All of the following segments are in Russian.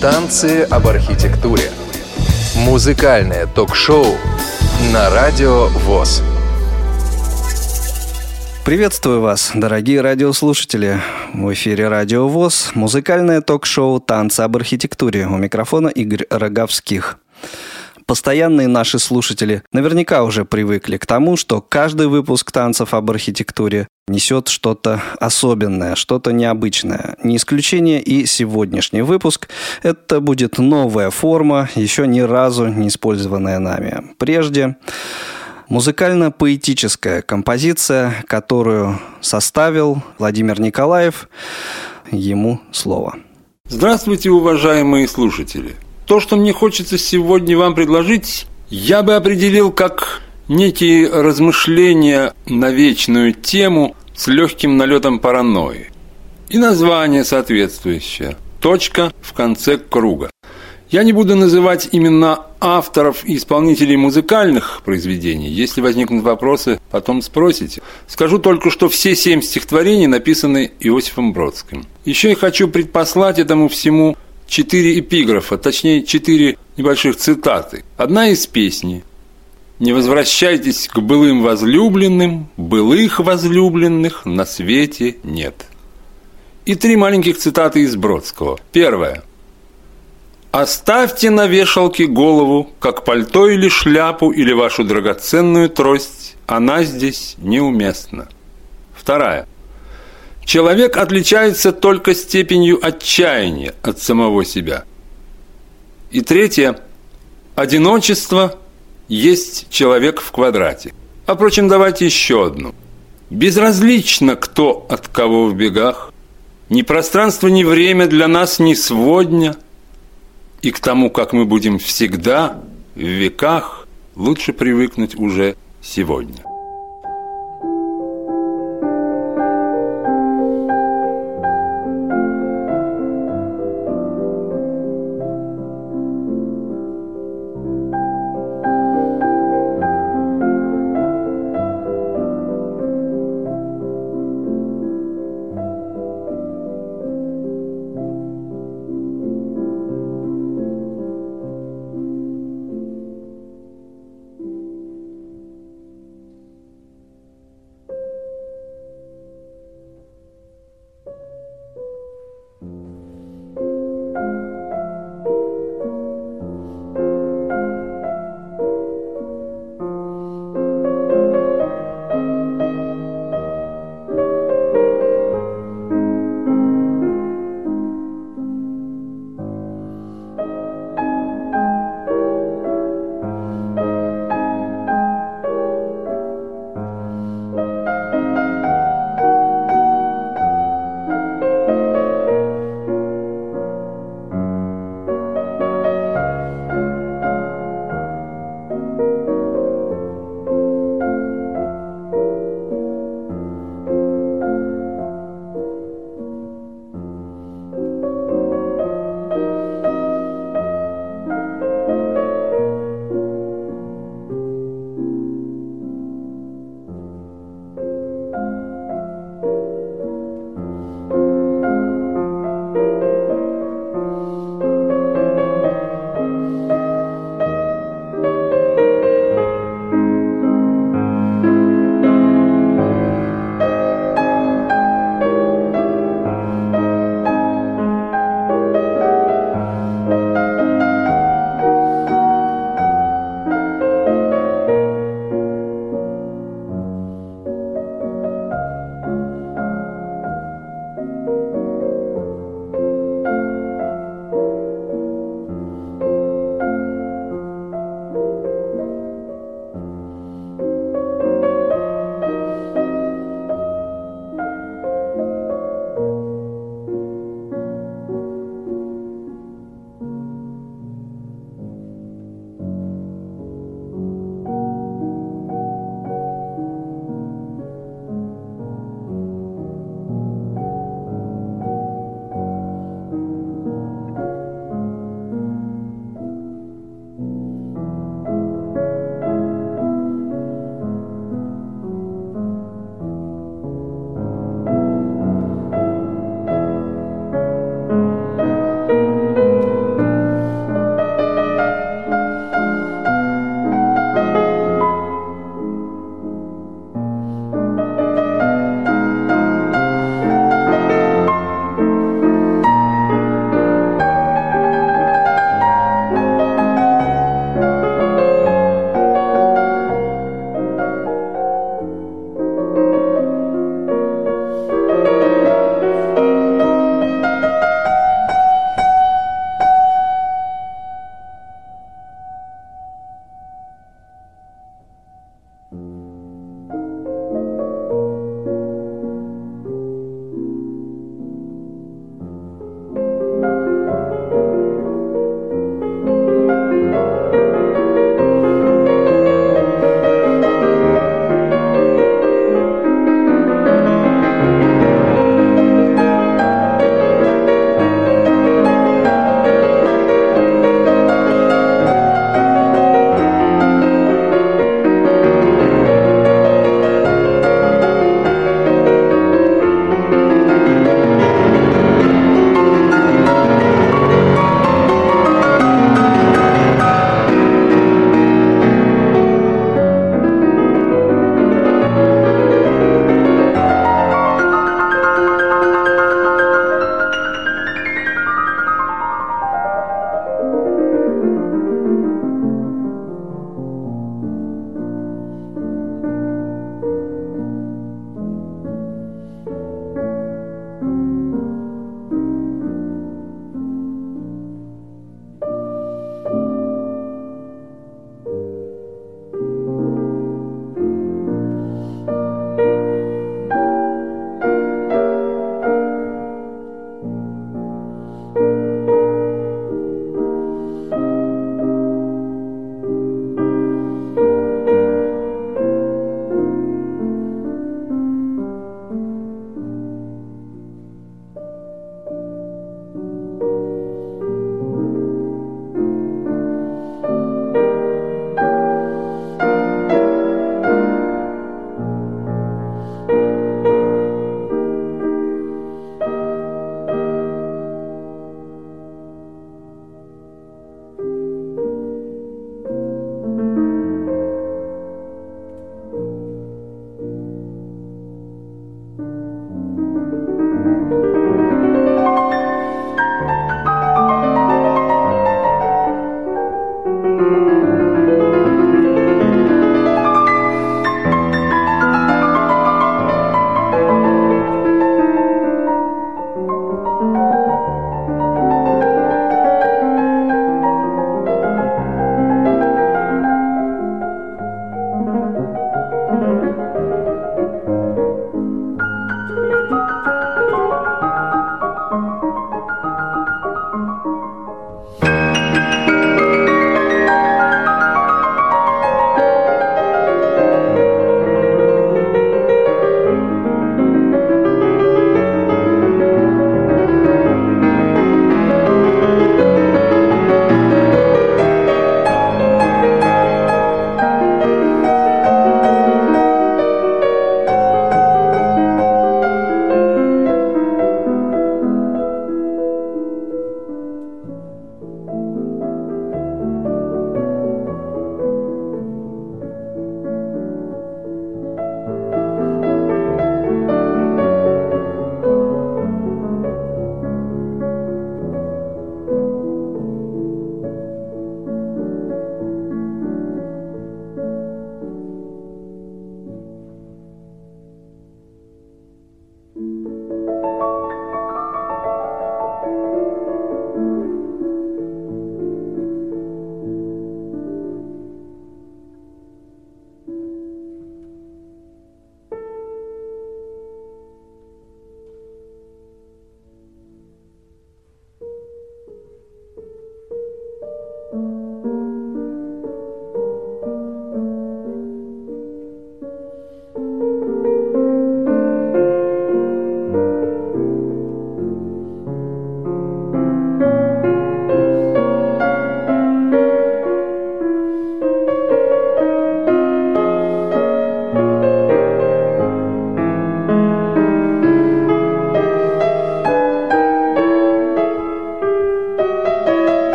Танцы об архитектуре. Музыкальное ток-шоу на радио ВОЗ. Приветствую вас, дорогие радиослушатели. В эфире Радио ВОЗ, музыкальное ток-шоу «Танцы об архитектуре». У микрофона Игорь Роговских. Постоянные наши слушатели наверняка уже привыкли к тому, что каждый выпуск танцев об архитектуре несет что-то особенное, что-то необычное. Не исключение и сегодняшний выпуск. Это будет новая форма, еще ни разу не использованная нами. Прежде музыкально-поэтическая композиция, которую составил Владимир Николаев. Ему слово. Здравствуйте, уважаемые слушатели! То, что мне хочется сегодня вам предложить, я бы определил как некие размышления на вечную тему с легким налетом паранойи. И название соответствующее. Точка в конце круга. Я не буду называть имена авторов и исполнителей музыкальных произведений. Если возникнут вопросы, потом спросите. Скажу только, что все семь стихотворений написаны Иосифом Бродским. Еще я хочу предпослать этому всему четыре эпиграфа, точнее четыре небольших цитаты. Одна из песни «Не возвращайтесь к былым возлюбленным, былых возлюбленных на свете нет». И три маленьких цитаты из Бродского. Первая. «Оставьте на вешалке голову, как пальто или шляпу, или вашу драгоценную трость, она здесь неуместна». Вторая. Человек отличается только степенью отчаяния от самого себя. И третье. Одиночество есть человек в квадрате. А впрочем, давайте еще одну. Безразлично, кто от кого в бегах. Ни пространство, ни время для нас не сводня. И к тому, как мы будем всегда, в веках, лучше привыкнуть уже сегодня.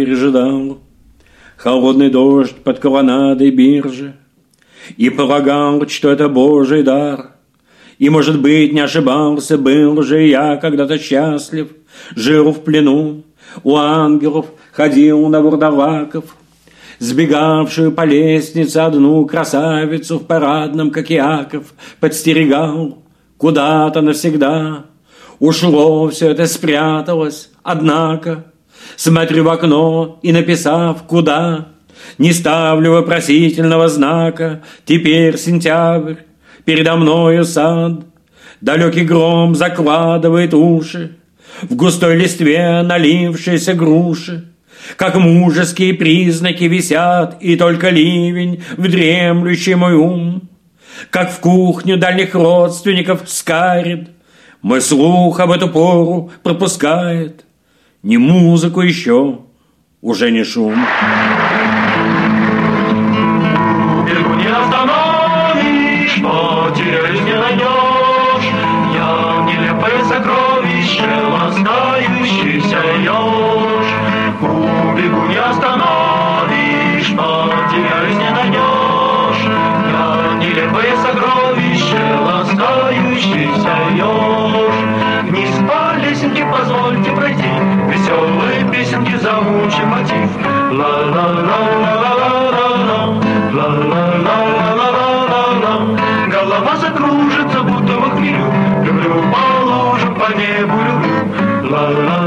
Пережидал холодный дождь под колоннадой биржи И полагал, что это Божий дар. И, может быть, не ошибался, был же я когда-то счастлив, Жил в плену у ангелов, ходил на вурдалаков, Сбегавшую по лестнице одну красавицу в парадном, как Яков, подстерегал куда-то навсегда. Ушло все это, спряталось, однако Смотрю в окно и написав «Куда?» Не ставлю вопросительного знака. Теперь сентябрь, передо мною сад. Далекий гром закладывает уши В густой листве налившиеся груши. Как мужеские признаки висят, и только ливень в дремлющий мой ум, как в кухню дальних родственников скарит, мой слух об эту пору пропускает, ни музыку еще, уже не шум. Веселые песенки замучим мотив. Ла-ла-ла-ла-ла-ла-ла, ла-ла-ла-ла-ла-ла-ла. Голова закружится, будто в хмелю, люблю по лужам, по небу люблю. Ла-ла-ла-ла-ла-ла-ла,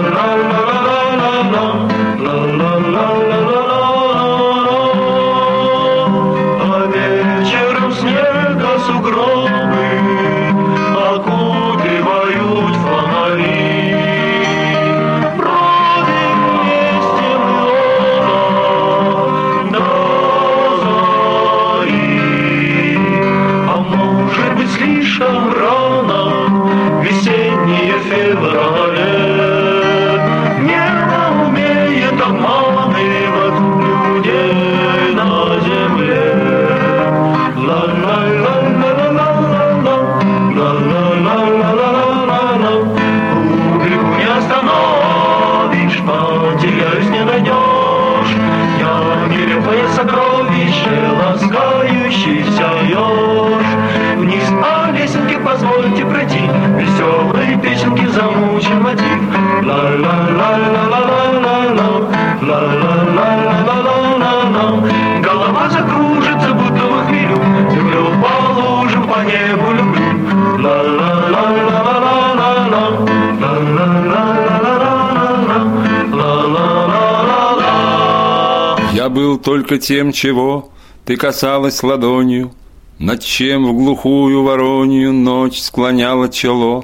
только тем, чего ты касалась ладонью, Над чем в глухую воронью ночь склоняла чело.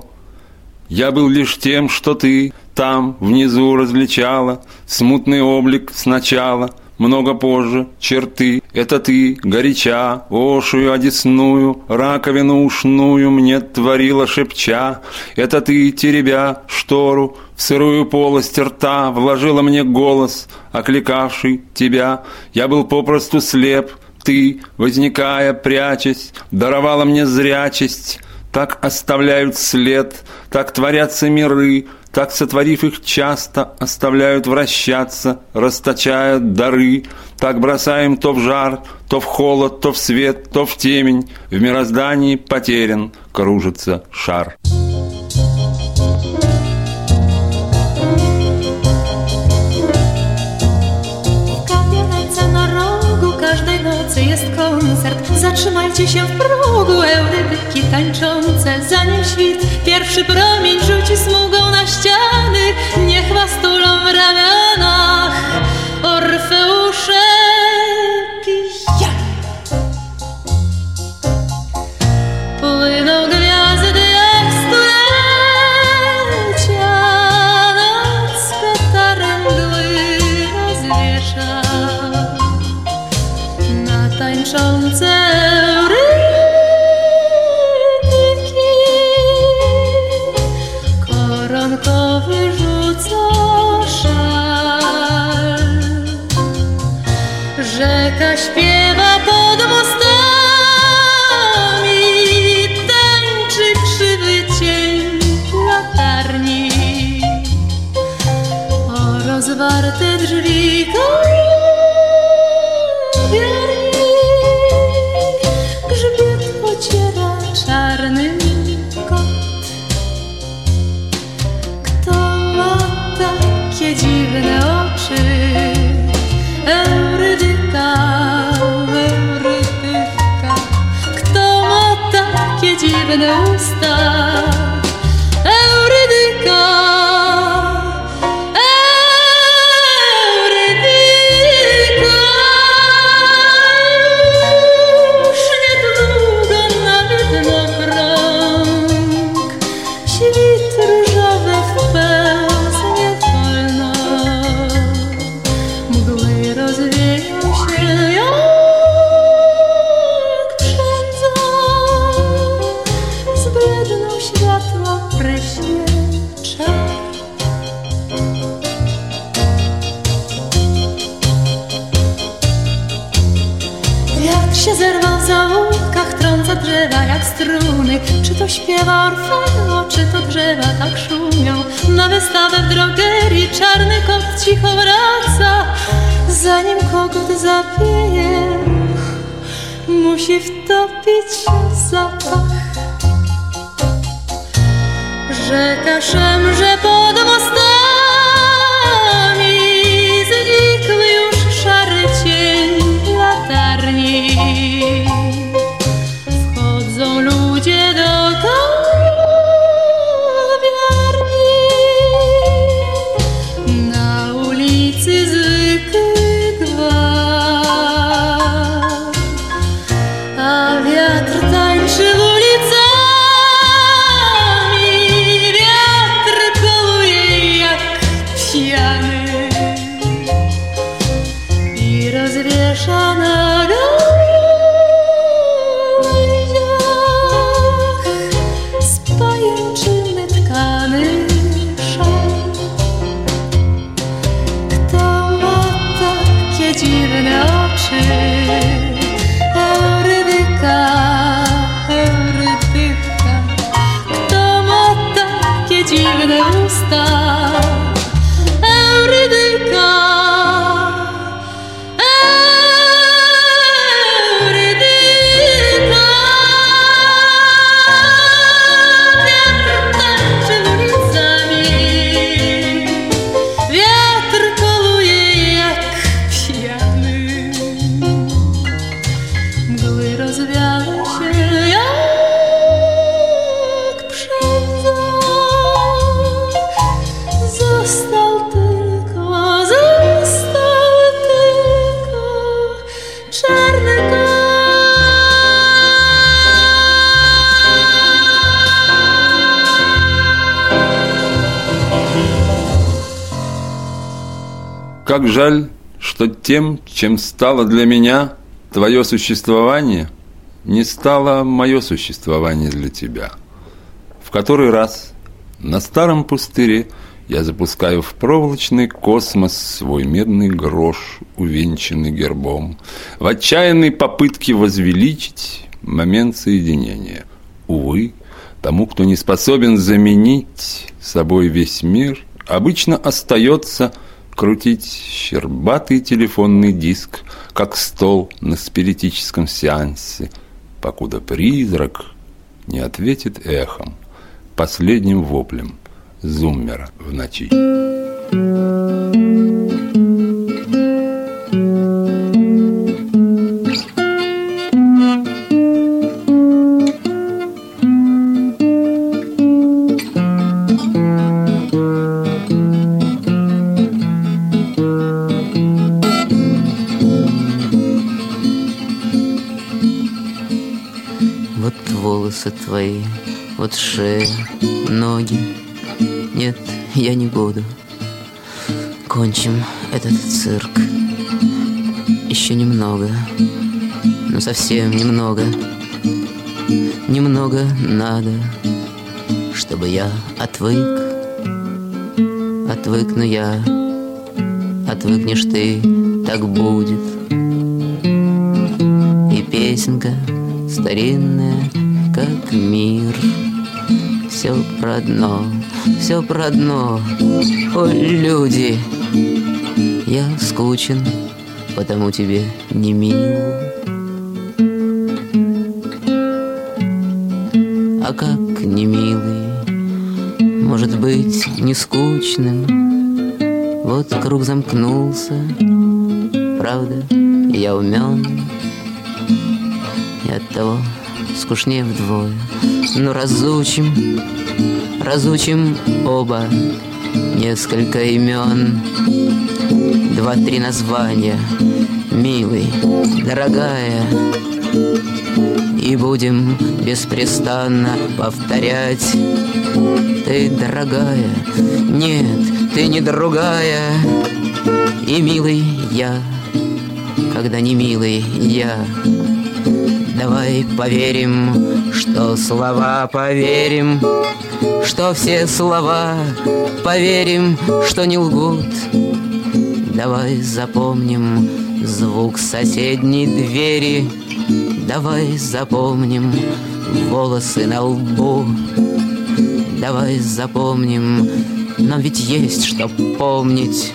Я был лишь тем, что ты там внизу различала, Смутный облик сначала, много позже черты. Это ты, горяча, ошую одесную, Раковину ушную мне творила шепча. Это ты, теребя штору, в сырую полость рта Вложила мне голос, окликавший тебя. Я был попросту слеп, ты, возникая, прячась, Даровала мне зрячесть, так оставляют след, так творятся миры, так, сотворив их часто, оставляют вращаться, расточая дары. Так бросаем то в жар, то в холод, то в свет, то в темень. В мироздании потерян кружится шар. Zatrzymajcie się w progu, eurydyki tańczące. Zanim świt pierwszy promień rzuci smugą na ściany, niech was tulą w ramionach know musi wtopić Как жаль, что тем, чем стало для меня твое существование, не стало мое существование для тебя. В который раз на старом пустыре я запускаю в проволочный космос свой медный грош, увенчанный гербом, в отчаянной попытке возвеличить момент соединения. Увы, тому, кто не способен заменить собой весь мир, обычно остается крутить щербатый телефонный диск, как стол на спиритическом сеансе, покуда призрак не ответит эхом, последним воплем зуммера в ночи. Вот волосы твои, вот шея, ноги. Нет, я не буду. Кончим этот цирк. Еще немного, но совсем немного. Немного надо, чтобы я отвык. Отвыкну я, отвыкнешь ты, так будет. И песенка старинная, как мир. Все про дно, все про дно. О, люди, Я скучен, потому тебе не мил. А как не милый, может быть не скучным. Вот круг замкнулся, правда, я умен, и от того скучнее вдвое. Но разучим, разучим оба несколько имен, два-три названия, милый, дорогая, и будем беспрестанно повторять. Ты дорогая, нет, ты не другая. И милый я, когда не милый я Давай поверим, что слова поверим Что все слова поверим, что не лгут. Давай запомним звук соседней двери Давай запомним волосы на лбу. Давай запомним, нам ведь есть что помнить.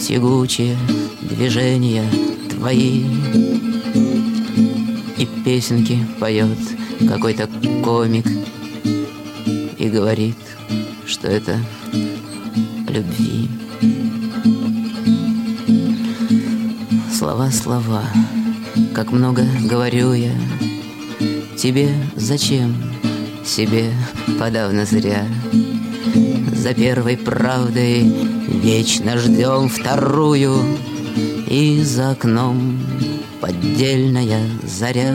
Тягучие движения твои песенки поет какой-то комик И говорит, что это любви. Слова, слова. Как много говорю я Тебе зачем, себе подавно зря? За первой правдой вечно ждем вторую И за окном поддельная заря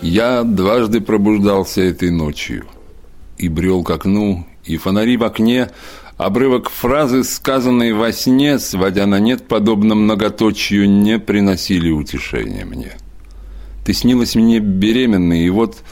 Я дважды пробуждался этой ночью и брел к окну, и фонари в окне, обрывок фразы, сказанной во сне, сводя на нет, подобно многоточию, не приносили утешения мне. Ты снилась мне беременной, и вот,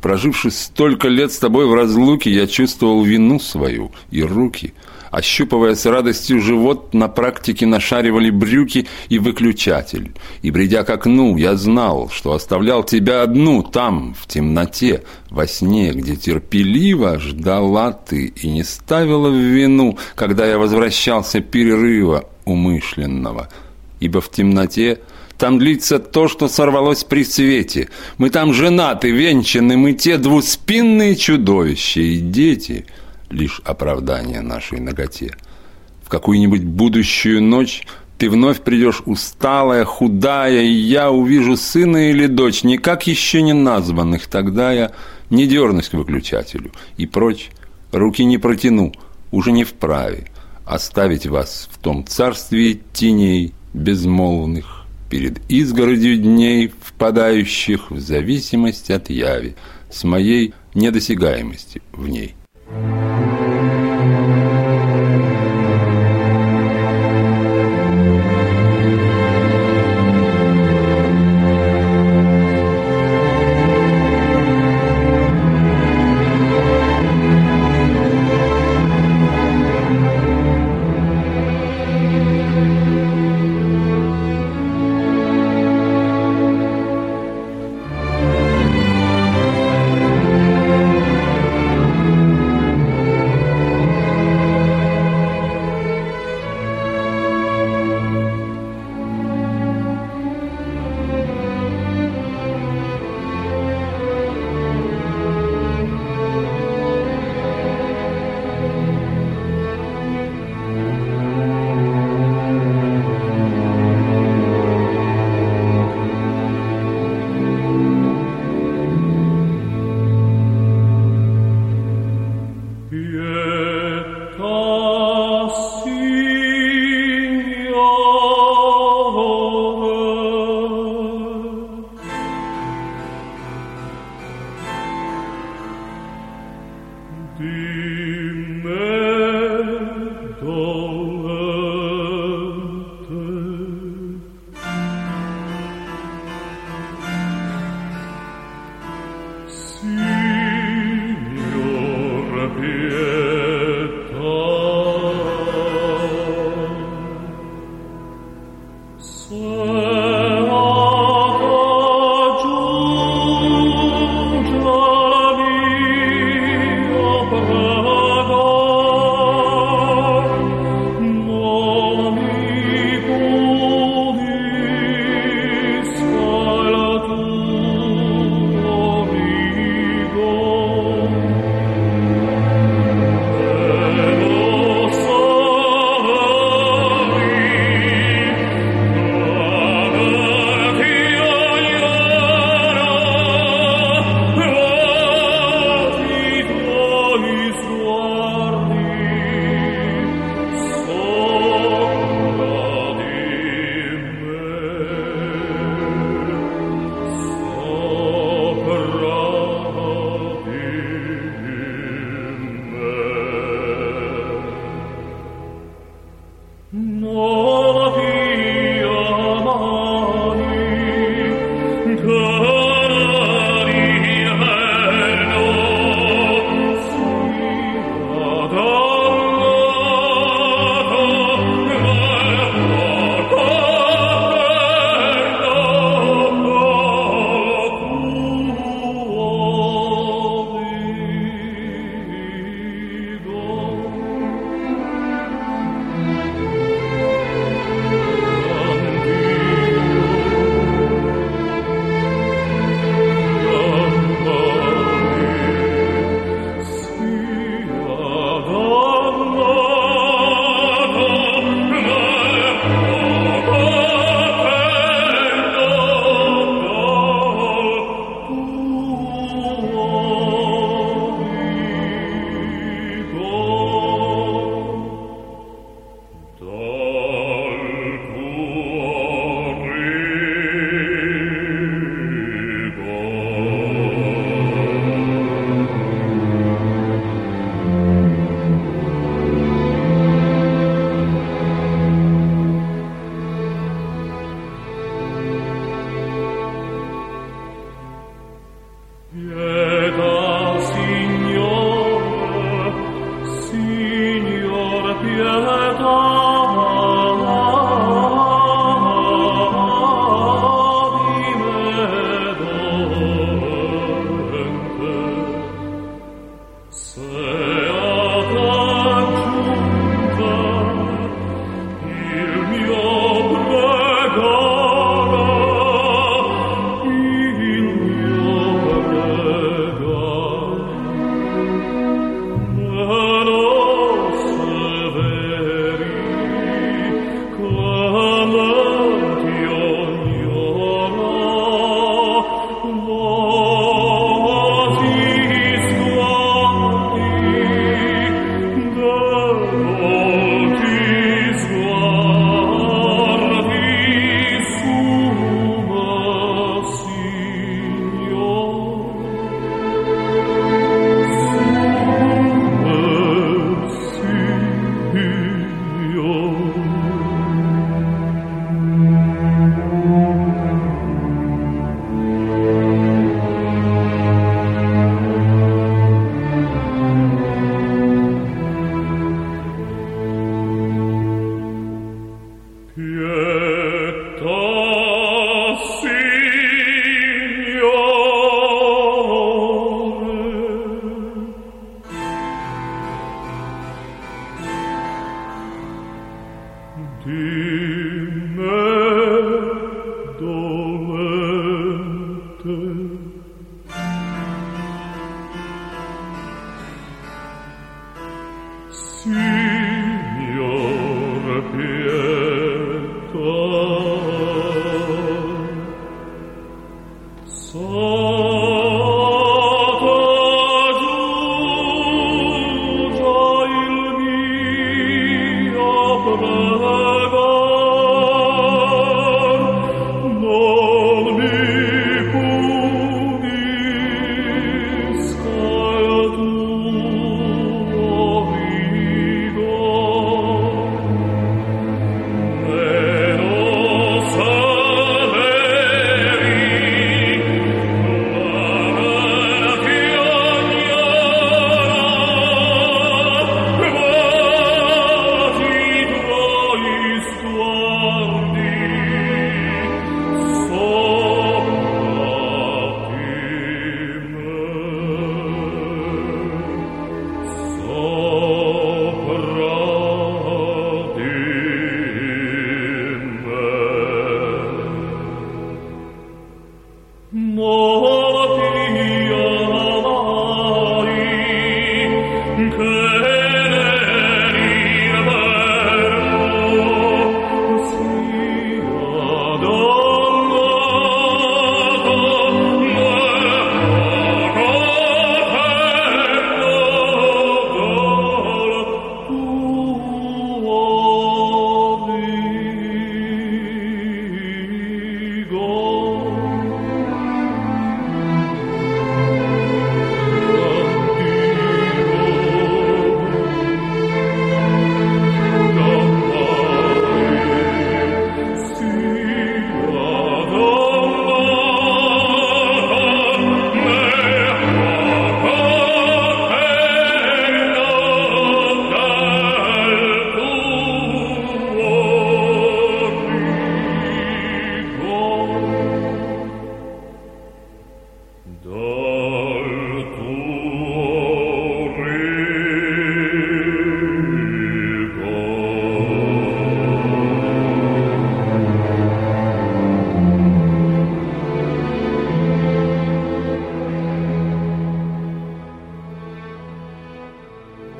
проживши столько лет с тобой в разлуке, я чувствовал вину свою и руки – Ощупывая с радостью живот, на практике нашаривали брюки и выключатель. И, бредя к окну, я знал, что оставлял тебя одну там, в темноте, во сне, где терпеливо ждала ты и не ставила в вину, когда я возвращался перерыва умышленного. Ибо в темноте там длится то, что сорвалось при свете. Мы там женаты, венчаны, мы те двуспинные чудовища и дети — лишь оправдание нашей ноготе. В какую-нибудь будущую ночь ты вновь придешь усталая, худая, и я увижу сына или дочь, никак еще не названных. Тогда я не дернусь к выключателю и прочь, руки не протяну, уже не вправе оставить вас в том царстве теней безмолвных, перед изгородью дней, впадающих в зависимость от яви, с моей недосягаемости в ней. be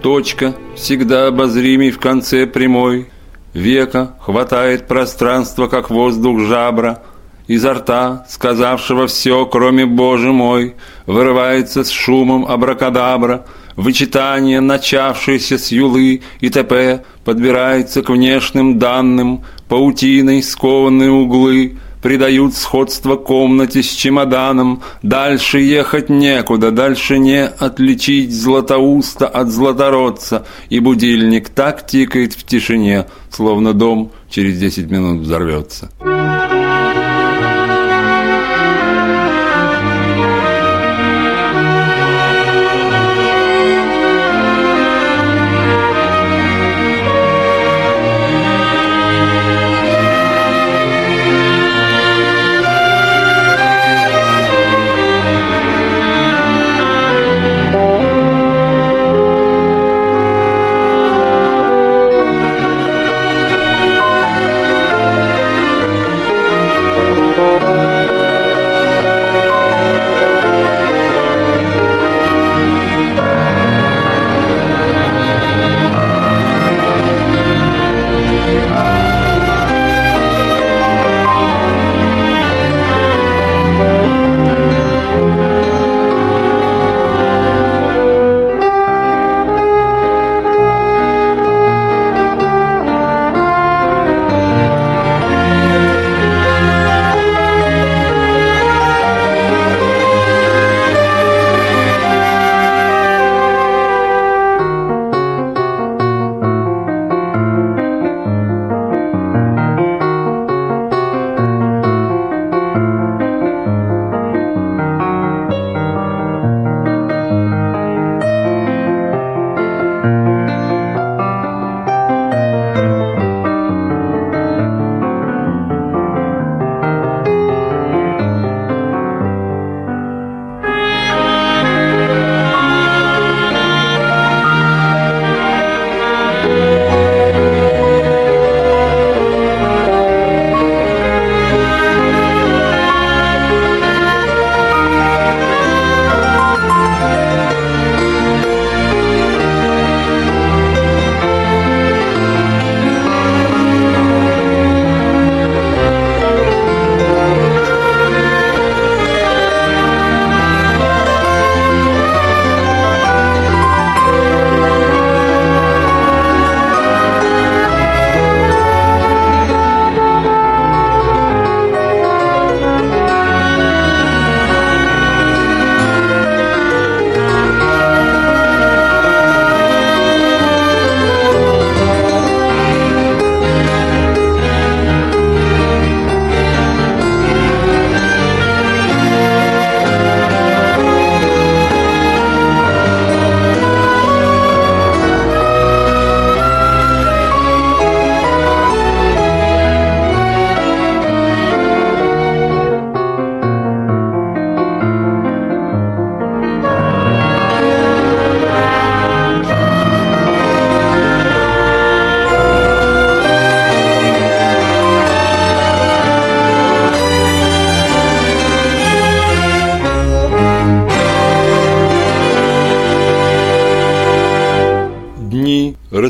Точка, всегда обозримый в конце прямой. Века хватает пространство, как воздух жабра. Изо рта, сказавшего все, кроме Боже мой, Вырывается с шумом абракадабра, Вычитание, начавшееся с юлы и т.п., Подбирается к внешним данным, Паутиной скованные углы — придают сходство комнате с чемоданом. Дальше ехать некуда, дальше не отличить златоуста от златородца. И будильник так тикает в тишине, словно дом через десять минут взорвется.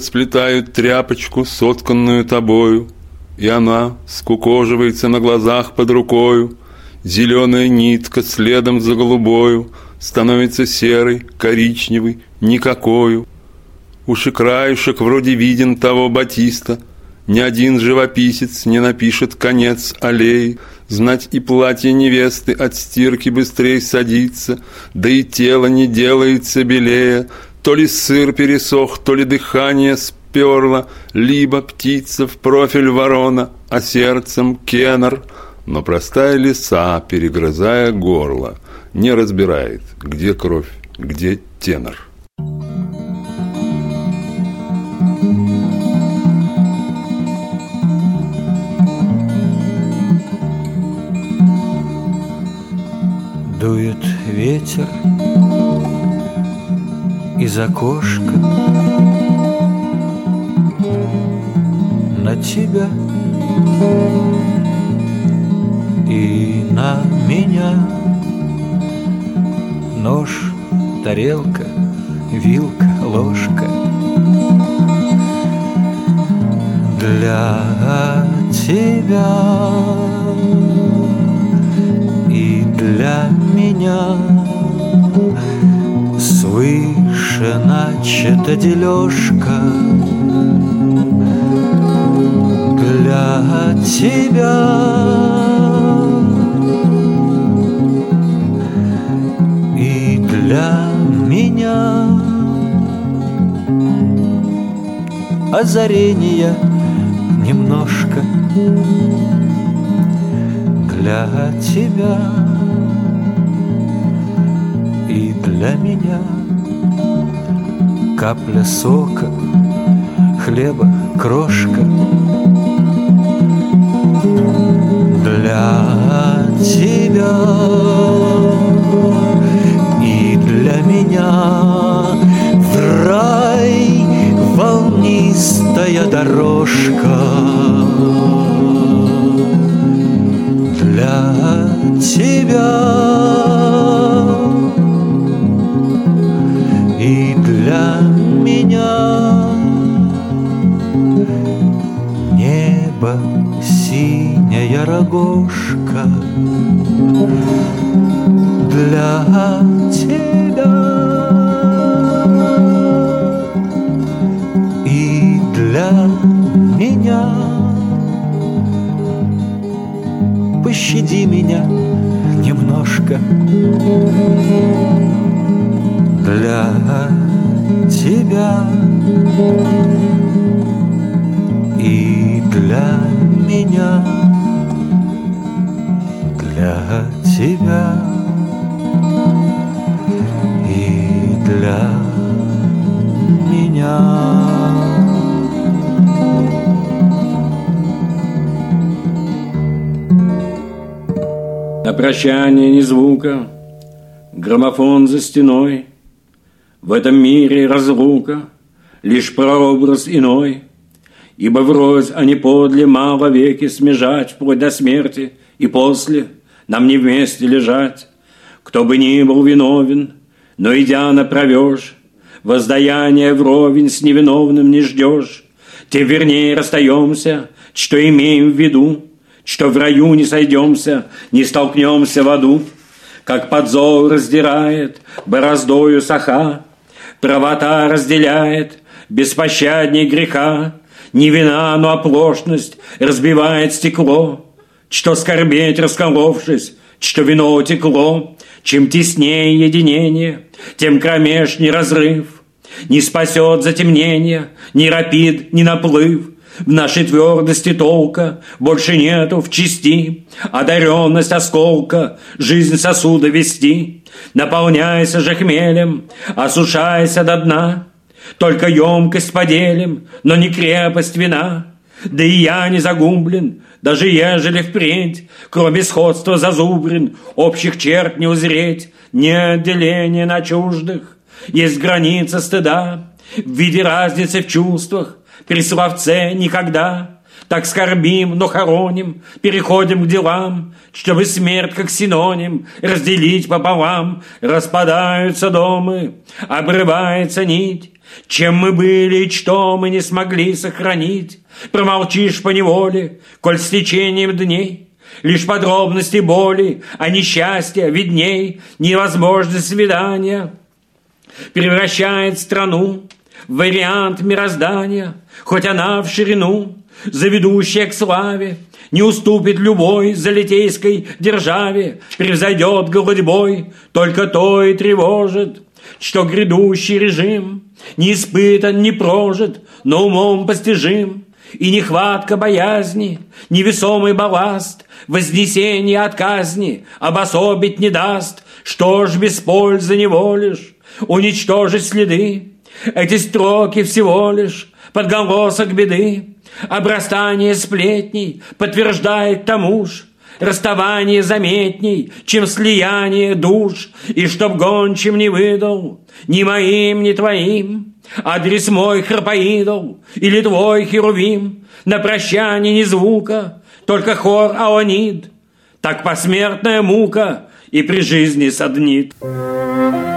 Расплетают тряпочку, сотканную тобою, И она скукоживается на глазах под рукою. Зеленая нитка следом за голубою Становится серой, коричневой, никакою. Уж и краешек вроде виден того батиста, Ни один живописец не напишет конец аллеи, Знать и платье невесты от стирки быстрее садится, Да и тело не делается белее, то ли сыр пересох, то ли дыхание сперло, Либо птица в профиль ворона, а сердцем кеннер. Но простая лиса, перегрызая горло, Не разбирает, где кровь, где тенор. Дует ветер из окошка. На тебя и на меня. Нож, тарелка, вилка, ложка. Для тебя и для меня Свыше начата дележка Для тебя. И для меня. Озарения немножко. Для тебя. И для меня капля сока, хлеба, крошка. Для тебя и для меня в рай волнистая дорожка. Для тебя меня. Небо синяя рогожка для тебя. И для меня. Пощади меня немножко. Для тебя и для меня, для тебя и для меня. На прощание ни звука, граммофон за стеной. В этом мире разлука, лишь прообраз иной. Ибо врозь, а не подле, мало веки смежать Вплоть до смерти и после нам не вместе лежать. Кто бы ни был виновен, но идя направешь, Воздаяние вровень с невиновным не ждешь, Тем вернее расстаемся, что имеем в виду, Что в раю не сойдемся, не столкнемся в аду, Как подзор раздирает бороздою саха, Правота разделяет беспощадней греха, Не вина, но оплошность разбивает стекло, Что скорбеть расколовшись, что вино текло, Чем теснее единение, тем кромешней разрыв. Не спасет затемнение, ни рапид, ни наплыв. В нашей твердости толка больше нету в части, Одаренность осколка, жизнь сосуда вести. Наполняйся же хмелем, осушайся до дна, Только емкость поделим, но не крепость вина. Да и я не загублен, даже ежели впредь, Кроме сходства зазубрин, общих черт не узреть, Не отделение на чуждых, есть граница стыда, В виде разницы в чувствах, при словце никогда. Так скорбим, но хороним, переходим к делам, Чтобы смерть как синоним разделить пополам. Распадаются домы, обрывается нить, чем мы были и что мы не смогли сохранить, Промолчишь по неволе, коль с течением дней. Лишь подробности боли, а несчастья видней. Невозможность свидания. Превращает страну в вариант мироздания, Хоть она в ширину, заведущая к славе, Не уступит любой залитейской державе, Превзойдет голодьбой, только то и тревожит, Что грядущий режим не испытан, не прожит, но умом постижим. И нехватка боязни, невесомый балласт, Вознесение от казни обособить не даст. Что ж без пользы не волишь, уничтожить следы? Эти строки всего лишь подголосок беды, Обрастание сплетней подтверждает тому ж, Расставание заметней, чем слияние душ, И чтоб гончим не выдал ни моим, ни твоим, Адрес мой храпоидол или твой херувим, На прощание ни звука, только хор аонид, Так посмертная мука и при жизни саднит. Thank